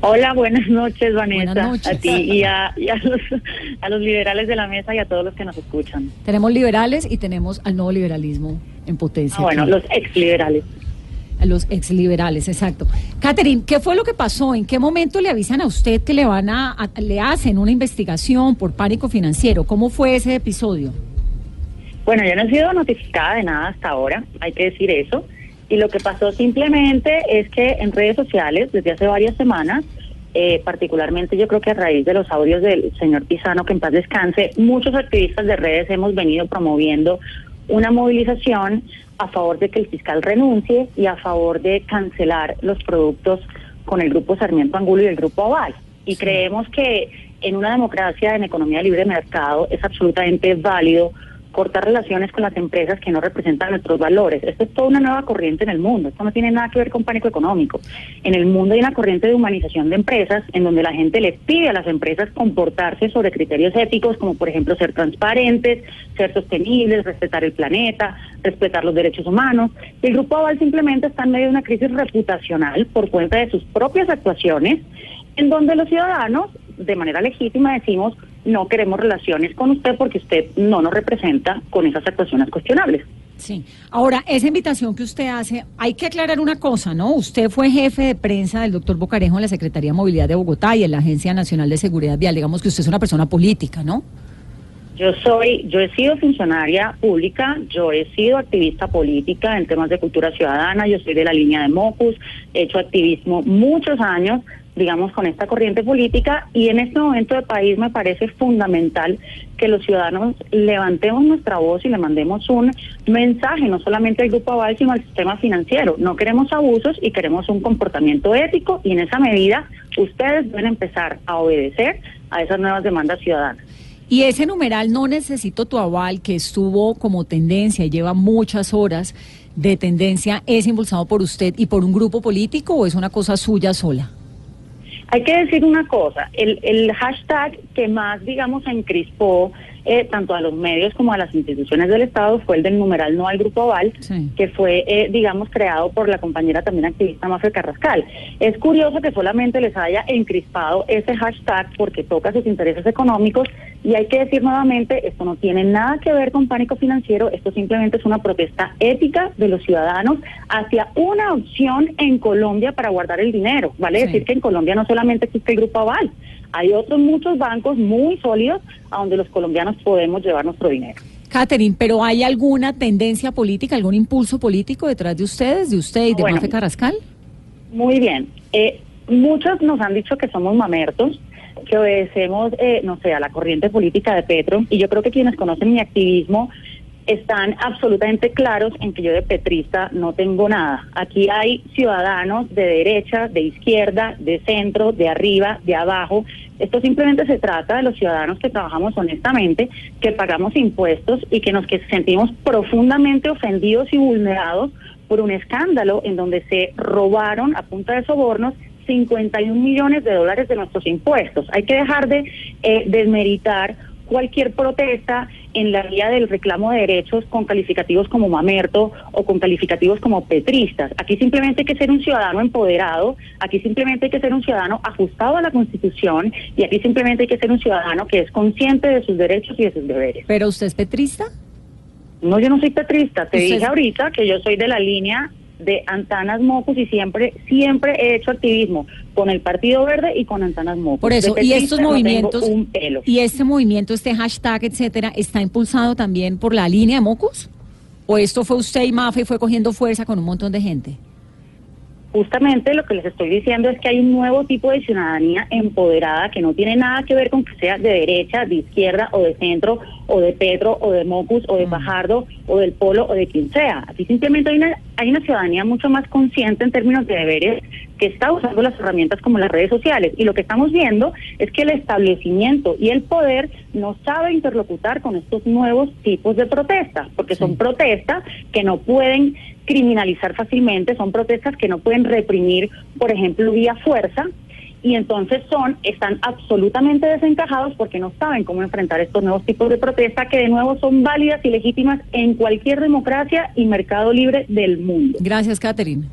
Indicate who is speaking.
Speaker 1: Hola, buenas noches, Vanessa. A ti y, a, los, liberales de la mesa y a todos los que nos escuchan.
Speaker 2: Tenemos liberales y tenemos al nuevo liberalismo en potencia.
Speaker 1: Ah, bueno, los ex liberales.
Speaker 2: Los ex liberales, exacto. Catherine, ¿qué fue lo que pasó? ¿En qué momento le avisan a usted que le van a, le hacen una investigación por pánico financiero? ¿Cómo fue ese episodio?
Speaker 1: Bueno, yo no he sido notificada de nada hasta ahora, hay que decir eso. Y lo que pasó simplemente es que en redes sociales, desde hace varias semanas, eh, particularmente yo creo que a raíz de los audios del señor Pizano, que en paz descanse, muchos activistas de redes hemos venido promoviendo una movilización a favor de que el fiscal renuncie y a favor de cancelar los productos con el grupo Sarmiento Angulo y el grupo Aval. Y creemos que en una democracia en economía libre de mercado es absolutamente válido cortar relaciones con las empresas que no representan nuestros valores. Esto es toda una nueva corriente en el mundo. Esto no tiene nada que ver con pánico económico. En el mundo hay una corriente de humanización de empresas en donde la gente le pide a las empresas comportarse sobre criterios éticos como por ejemplo ser transparentes, ser sostenibles, respetar el planeta, respetar los derechos humanos. El Grupo Aval simplemente está en medio de una crisis reputacional por cuenta de sus propias actuaciones en donde los ciudadanos de manera legítima decimos no queremos relaciones con usted porque usted no nos representa con esas actuaciones cuestionables.
Speaker 2: Sí. Ahora, esa invitación que usted hace, hay que aclarar una cosa, ¿no? Usted fue jefe de prensa del doctor Bocarejo en la Secretaría de Movilidad de Bogotá y en la Agencia Nacional de Seguridad Vial. Digamos que usted es una persona política, ¿no?
Speaker 1: Yo soy, yo he sido funcionaria pública, yo he sido activista política en temas de cultura ciudadana, yo soy de la línea de Mocus, he hecho activismo muchos años, digamos, con esta corriente política y en este momento del país me parece fundamental que los ciudadanos levantemos nuestra voz y le mandemos un mensaje, no solamente al Grupo Aval, sino al sistema financiero. No queremos abusos y queremos un comportamiento ético y en esa medida ustedes deben empezar a obedecer a esas nuevas demandas ciudadanas.
Speaker 2: Y ese numeral no necesito tu aval, que estuvo como tendencia lleva muchas horas de tendencia, ¿es impulsado por usted y por un grupo político o es una cosa suya sola?
Speaker 1: Hay que decir una cosa, el, el hashtag que más, digamos, encrispó eh, tanto a los medios como a las instituciones del Estado fue el del numeral no al Grupo Aval, que fue, eh, digamos, creado por la compañera también activista Mafia Carrascal. Es curioso que solamente les haya encrispado ese hashtag porque toca sus intereses económicos y hay que decir nuevamente, esto no tiene nada que ver con pánico financiero, esto simplemente es una protesta ética de los ciudadanos hacia una opción en Colombia para guardar el dinero. Vale decir que en Colombia no solamente existe el Grupo Aval, hay otros muchos bancos muy sólidos a donde los colombianos podemos llevar nuestro dinero.
Speaker 2: Catherine, pero ¿hay alguna tendencia política, algún impulso político detrás de ustedes, de usted y de Mafe Carrascal?
Speaker 1: Muy bien. Eh, muchos nos han dicho que somos mamertos, que obedecemos, eh, no sé, a la corriente política de Petro, y yo creo que quienes conocen mi activismo están absolutamente claros en que yo de petrista no tengo nada. Aquí hay ciudadanos de derecha, de izquierda, de centro, de arriba, de abajo. Esto simplemente se trata de los ciudadanos que trabajamos honestamente, que pagamos impuestos y que nos que sentimos profundamente ofendidos y vulnerados por un escándalo en donde se robaron a punta de sobornos 51 millones de dólares de nuestros impuestos. Hay que dejar de eh, desmeritar cualquier protesta en la vía del reclamo de derechos con calificativos como mamerto o con calificativos como petristas. Aquí simplemente hay que ser un ciudadano empoderado, aquí simplemente hay que ser un ciudadano ajustado a la Constitución y aquí simplemente hay que ser un ciudadano que es consciente de sus derechos y de sus deberes.
Speaker 2: ¿Pero usted es petrista?
Speaker 1: No, yo no soy petrista. Te dije ahorita que yo soy de la línea de Antanas Mocos y siempre siempre he hecho activismo con el Partido Verde y con Antanas Mocos.
Speaker 2: Por eso, y estos movimientos, y este movimiento, este hashtag, etcétera, ¿está impulsado también por la línea de Mocos? ¿O esto fue usted y Mafe y fue cogiendo fuerza con un montón de gente?
Speaker 1: Justamente lo que les estoy diciendo es que hay un nuevo tipo de ciudadanía empoderada que no tiene nada que ver con que sea de derecha, de izquierda o de centro o de Petro o de Mocus o de Fajardo mm. o del Polo o de quien sea. Aquí simplemente hay una, hay una ciudadanía mucho más consciente en términos de deberes que está usando las herramientas como las redes sociales. Y lo que estamos viendo es que el establecimiento y el poder no sabe interlocutar con estos nuevos tipos de protestas, porque son protestas que no pueden criminalizar fácilmente, son protestas que no pueden reprimir, por ejemplo, vía fuerza, y entonces son, están absolutamente desencajados porque no saben cómo enfrentar estos nuevos tipos de protesta que de nuevo son válidas y legítimas en cualquier democracia y mercado libre del mundo.
Speaker 2: Gracias, Catherine.